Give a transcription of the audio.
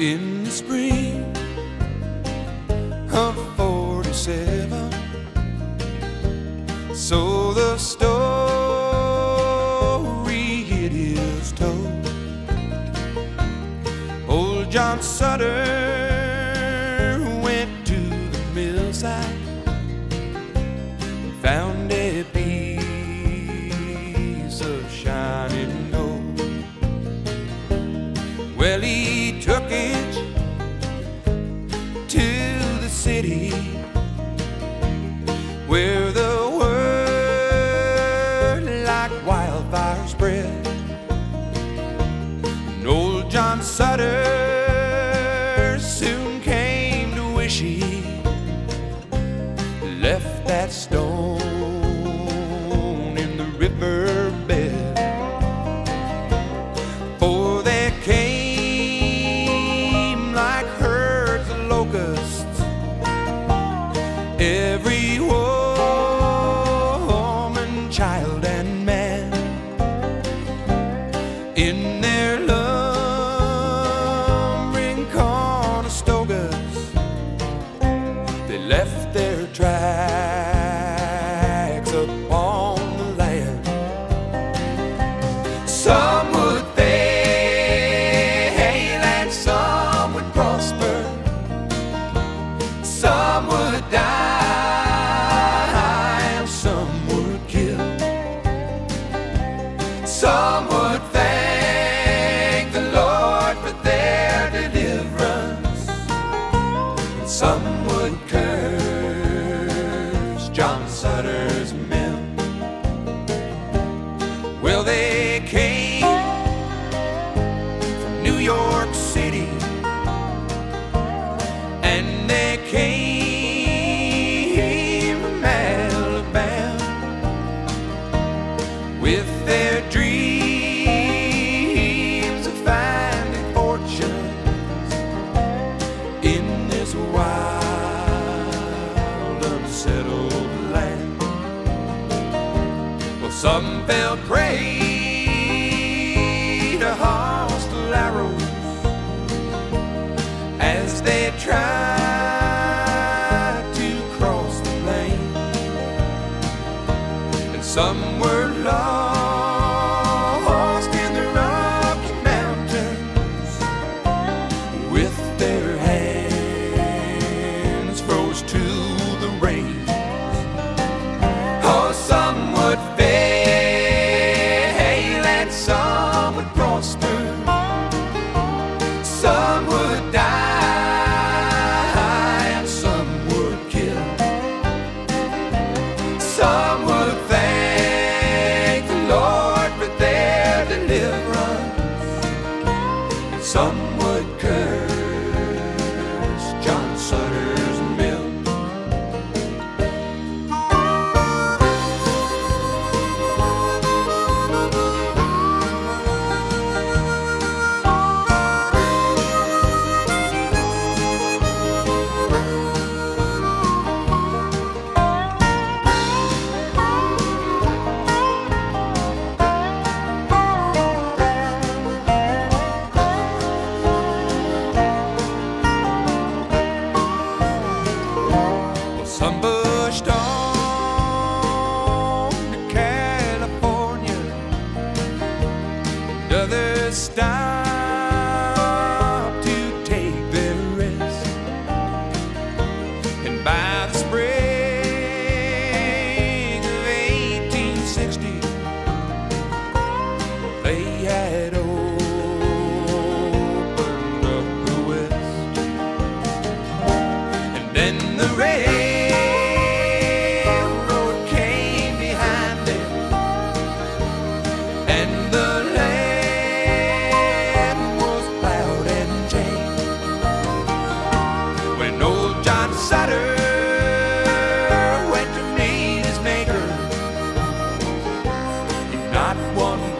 spring of 47. So the story it is told. Old John Sutter went to the millside and found city where the word like wildfire spread. And old John Sutter some would curse John Sutter's mill. Well, they came from New York City some fell prey to hostile arrows as they tried to cross the plain, and some were lost in the Rocky Mountains with their hands froze to the rein. Some would curse. marched to California, and others to take their rest. And by one